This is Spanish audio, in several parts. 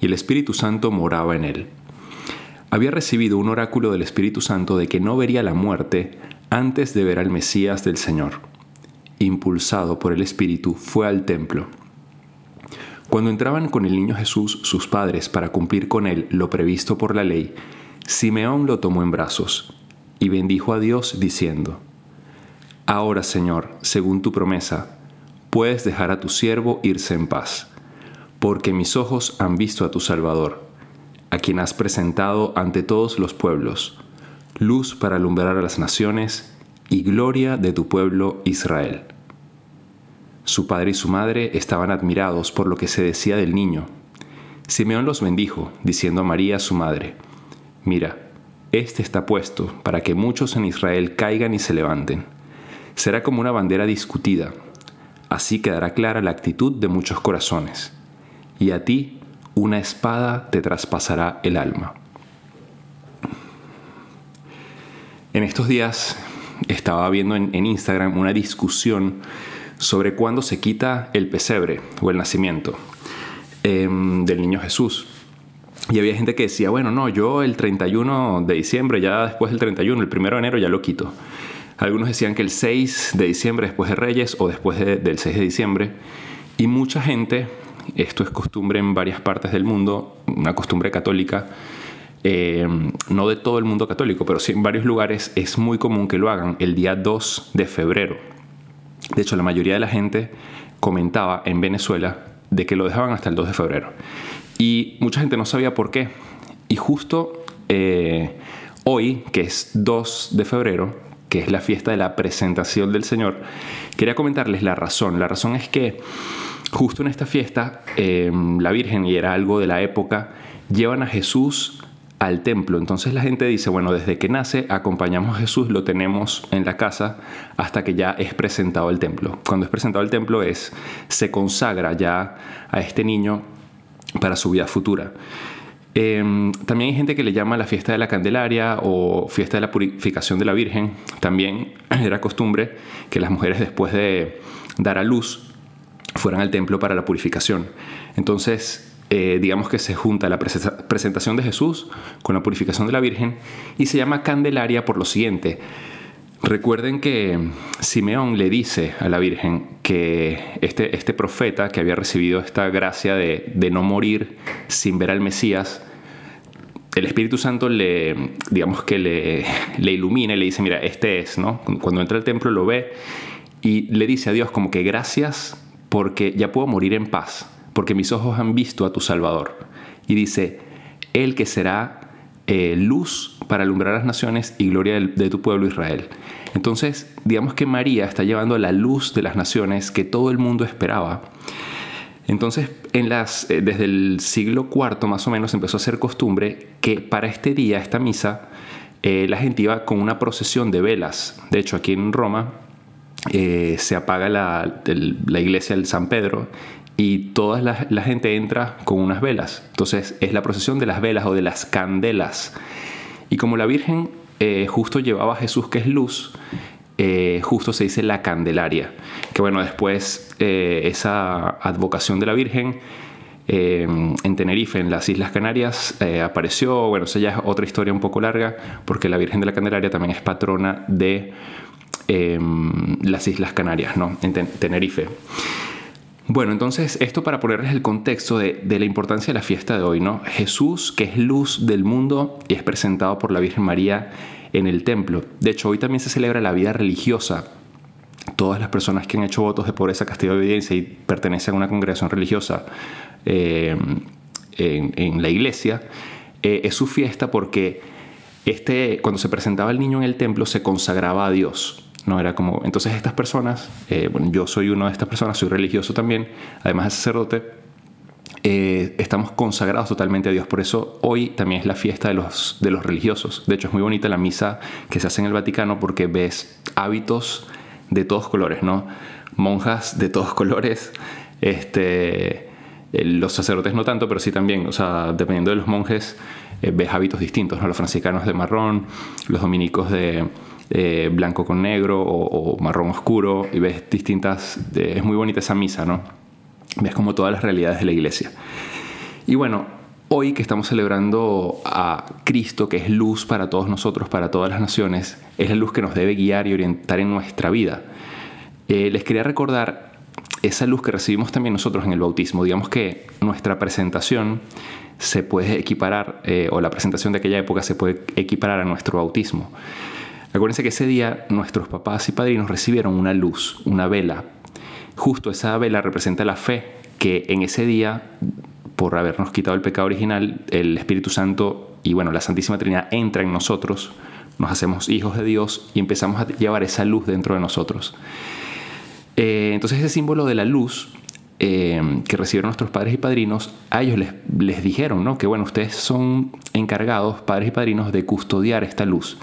y el Espíritu Santo moraba en él. Había recibido un oráculo del Espíritu Santo de que no vería la muerte antes de ver al Mesías del Señor. Impulsado por el Espíritu, fue al templo. Cuando entraban con el niño Jesús sus padres para cumplir con él lo previsto por la ley, Simeón lo tomó en brazos y bendijo a Dios diciendo, Ahora Señor, según tu promesa, puedes dejar a tu siervo irse en paz, porque mis ojos han visto a tu Salvador, a quien has presentado ante todos los pueblos, luz para alumbrar a las naciones y gloria de tu pueblo Israel. Su padre y su madre estaban admirados por lo que se decía del niño. Simeón los bendijo, diciendo a María su madre, Mira, este está puesto para que muchos en Israel caigan y se levanten. Será como una bandera discutida. Así quedará clara la actitud de muchos corazones. Y a ti una espada te traspasará el alma. En estos días estaba viendo en, Instagram una discusión sobre cuándo se quita el pesebre o el nacimiento em, del niño Jesús. Y había gente que decía, bueno, no, yo el 31 de diciembre, ya después del 31, el 1 de enero ya lo quito. Algunos decían que el 6 de diciembre después de Reyes o después del 6 de diciembre. Y mucha gente, esto es costumbre en varias partes del mundo, una costumbre católica, eh, no de todo el mundo católico, pero sí en varios lugares es muy común que lo hagan el día 2 de febrero. De hecho, la mayoría de la gente comentaba en Venezuela de que lo dejaban hasta el 2 de febrero. Y mucha gente no sabía por qué. Y justo eh, hoy, que es 2 de febrero, que es la fiesta de la presentación del Señor, quería comentarles la razón. La razón es que justo en esta fiesta, em, la Virgen, y era algo de la época, llevan a Jesús al templo. Entonces la gente dice, bueno, desde que nace acompañamos a Jesús, lo tenemos en la casa hasta que ya es presentado al templo. Cuando es presentado al templo es, se consagra ya a este niño para su vida futura. Em, también hay gente que le llama la fiesta de la Candelaria o fiesta de la purificación de la Virgen. También era costumbre que las mujeres después de dar a luz fueran al templo para la purificación. Entonces, eh, digamos que se junta la presentación de Jesús con la purificación de la Virgen y se llama Candelaria por lo siguiente. Recuerden que Simeón le dice a la Virgen que este, este profeta que había recibido esta gracia de, no morir sin ver al Mesías, el Espíritu Santo le, digamos que le, le ilumina y le dice, mira, este es, ¿no? Cuando entra al templo lo ve y le dice a Dios como que gracias porque ya puedo morir en paz, porque mis ojos han visto a tu Salvador. Y dice, el que será eh, luz para alumbrar las naciones y gloria de, tu pueblo Israel. Entonces, digamos que María está llevando la luz de las naciones que todo el mundo esperaba. Entonces, eh, desde el siglo IV más o menos empezó a ser costumbre que para este día, esta misa, eh, la gente iba con una procesión de velas. De hecho, aquí en Roma se apaga la, la iglesia del San Pedro y toda la, gente entra con unas velas. Entonces es la procesión de las velas o de las candelas. Y como la Virgen eh, justo llevaba a Jesús que es luz, eh, justo se dice la Candelaria. Que bueno, después eh, esa advocación de la Virgen en Tenerife, en las Islas Canarias, apareció. Bueno, esa ya es otra historia un poco larga, porque la Virgen de la Candelaria también es patrona de las Islas Canarias, ¿no? En Tenerife. Bueno, entonces esto para ponerles el contexto de, la importancia de la fiesta de hoy, ¿no? Jesús, que es luz del mundo y es presentado por la Virgen María en el templo. De hecho, hoy también se celebra la vida religiosa. Todas las personas que han hecho votos de pobreza, castigo y obediencia y pertenecen a una congregación religiosa eh, en, la iglesia, eh, es su fiesta porque este, cuando se presentaba el niño en el templo se consagraba a Dios. No era como, entonces estas personas, eh, bueno, yo soy una de estas personas, soy religioso también, además de sacerdote, eh, estamos consagrados totalmente a Dios. Por eso hoy también es la fiesta de los, de los religiosos. De hecho, es muy bonita la misa que se hace en el Vaticano porque ves hábitos de todos colores, ¿no? Monjas de todos colores, este, eh, los sacerdotes no tanto, pero sí también, o sea, dependiendo de los monjes, eh, ves hábitos distintos, ¿no? Los franciscanos de marrón, los dominicos de blanco con negro o, marrón oscuro, y ves distintas, es muy bonita esa misa, ¿no? Ves como todas las realidades de la iglesia. Y bueno, hoy que estamos celebrando a Cristo, que es luz para todos nosotros, para todas las naciones, es la luz que nos debe guiar y orientar en nuestra vida. Eh, les quería recordar esa luz que recibimos también nosotros en el bautismo. Digamos que nuestra presentación se puede equiparar, eh, o la presentación de aquella época se puede equiparar a nuestro bautismo. Acuérdense que ese día nuestros papás y padrinos recibieron una luz, una vela. Justo esa vela representa la fe, que en ese día, por habernos quitado el pecado original, el Espíritu Santo y bueno, la Santísima Trinidad entra en nosotros, nos hacemos hijos de Dios y empezamos a llevar esa luz dentro de nosotros. Eh, entonces ese símbolo de la luz eh, que recibieron nuestros padres y padrinos, a ellos les, les dijeron ¿no? que bueno, ustedes son encargados, padres y padrinos, de custodiar esta luz,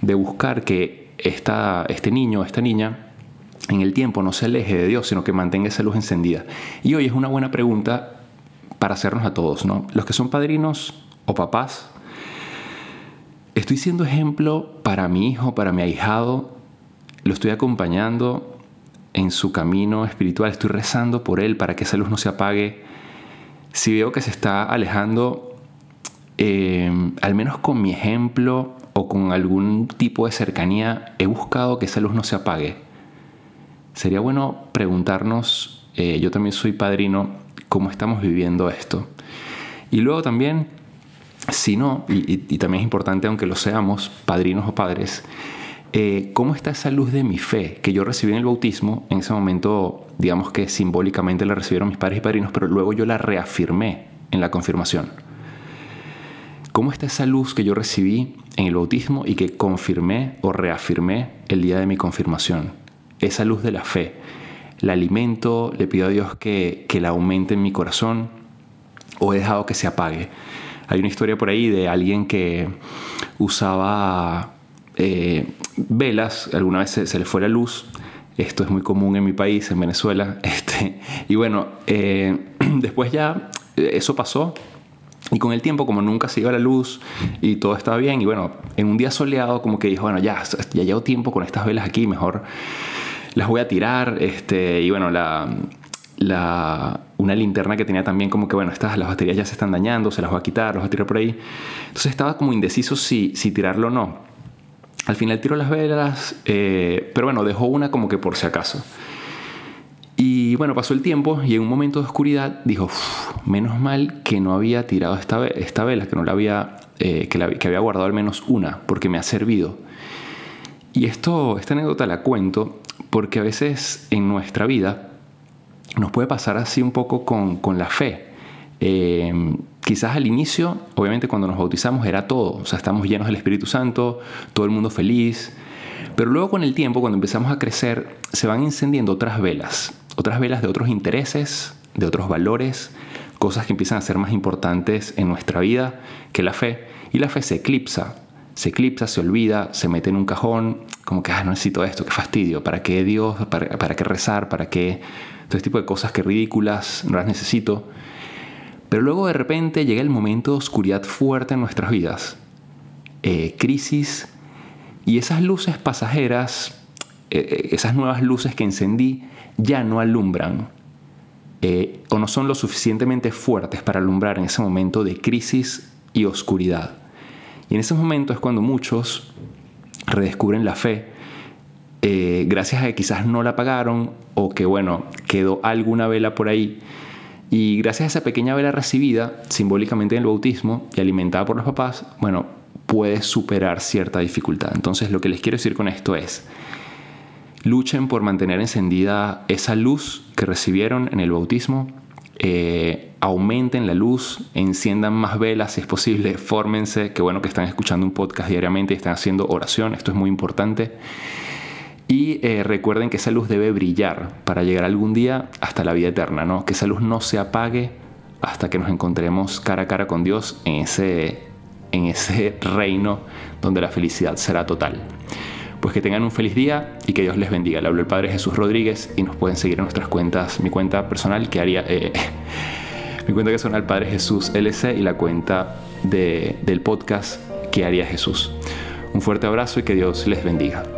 de buscar que esta, este niño esta niña en el tiempo no se aleje de Dios, sino que mantenga esa luz encendida. Y hoy es una buena pregunta para hacernos a todos, ¿no? Los que son padrinos o papás, estoy siendo ejemplo para mi hijo, para mi ahijado, lo estoy acompañando en su camino espiritual, estoy rezando por él para que esa luz no se apague. Si veo que se está alejando, eh, al menos con mi ejemplo o con algún tipo de cercanía, he buscado que esa luz no se apague. Sería bueno preguntarnos, eh, yo también soy padrino, cómo estamos viviendo esto. Y luego también, si no, y, también es importante aunque lo seamos, padrinos o padres, eh, ¿cómo está esa luz de mi fe que yo recibí en el bautismo? En ese momento, digamos que simbólicamente la recibieron mis padres y padrinos, pero luego yo la reafirmé en la confirmación. ¿Cómo está esa luz que yo recibí en el bautismo y que confirmé o reafirmé el día de mi confirmación? Esa luz de la fe. La alimento, le pido a Dios que, que la aumente en mi corazón o he dejado que se apague. Hay una historia por ahí de alguien que usaba eh, velas, alguna vez se, le fue la luz, esto es muy común en mi país, en Venezuela, este, y bueno, eh, después ya eh, eso pasó, y con el tiempo, como nunca se iba la luz y todo estaba bien, y bueno, en un día soleado, como que dijo, bueno, ya, ya llevo tiempo con estas velas aquí, mejor las voy a tirar. Este, y bueno, la, la, una linterna que tenía también, como que bueno, estas, las baterías ya se están dañando, se las voy a quitar, las voy a tirar por ahí. Entonces estaba como indeciso si, si tirarlo o no. Al final tiró las velas, eh, pero bueno, dejó una como que por si acaso. Bueno, pasó el tiempo y en un momento de oscuridad dijo, menos mal que no había tirado esta, esta vela, que no la había, eh, que, la, que había guardado al menos una, porque me ha servido. Y esto, esta anécdota la cuento porque a veces en nuestra vida nos puede pasar así un poco con, con la fe. Eh, quizás al inicio, obviamente cuando nos bautizamos era todo, o sea, estamos llenos del Espíritu Santo, todo el mundo feliz, pero luego con el tiempo, cuando empezamos a crecer, se van encendiendo otras velas, otras velas de otros intereses, de otros valores, cosas que empiezan a ser más importantes en nuestra vida que la fe, y la fe se eclipsa, se eclipsa, se olvida, se mete en un cajón, como que, ah, no necesito esto, qué fastidio, ¿para qué Dios? ¿Para, para qué rezar? ¿Para qué? Todo este tipo de cosas que ridículas, no las necesito. Pero luego de repente llega el momento de oscuridad fuerte en nuestras vidas. Eh, crisis y esas luces pasajeras, eh, eh, esas nuevas luces que encendí, ya no alumbran. o no son lo suficientemente fuertes para alumbrar en ese momento de crisis y oscuridad. Y en ese momento es cuando muchos redescubren la fe gracias a que quizás no la pagaron o que bueno, quedó alguna vela por ahí y gracias a esa pequeña vela recibida, simbólicamente en el bautismo y alimentada por los papás, bueno, puedes superar cierta dificultad. Entonces lo que les quiero decir con esto es, luchen por mantener encendida esa luz que recibieron en el bautismo, eh, aumenten la luz, enciendan más velas si es posible, fórmense, qué bueno que están escuchando un podcast diariamente y están haciendo oración, esto es muy importante. Y eh, recuerden que esa luz debe brillar para llegar algún día hasta la vida eterna, ¿no? Que esa luz no se apague hasta que nos encontremos cara a cara con Dios en ese, en ese reino donde la felicidad será total. Pues que tengan un feliz día y que Dios les bendiga. Le hablo el Padre Jesús Rodríguez y nos pueden seguir en nuestras cuentas. Mi cuenta personal que haría... Eh, mi cuenta que son el Padre Jesús LC y la cuenta del podcast que haría Jesús. Un fuerte abrazo y que Dios les bendiga.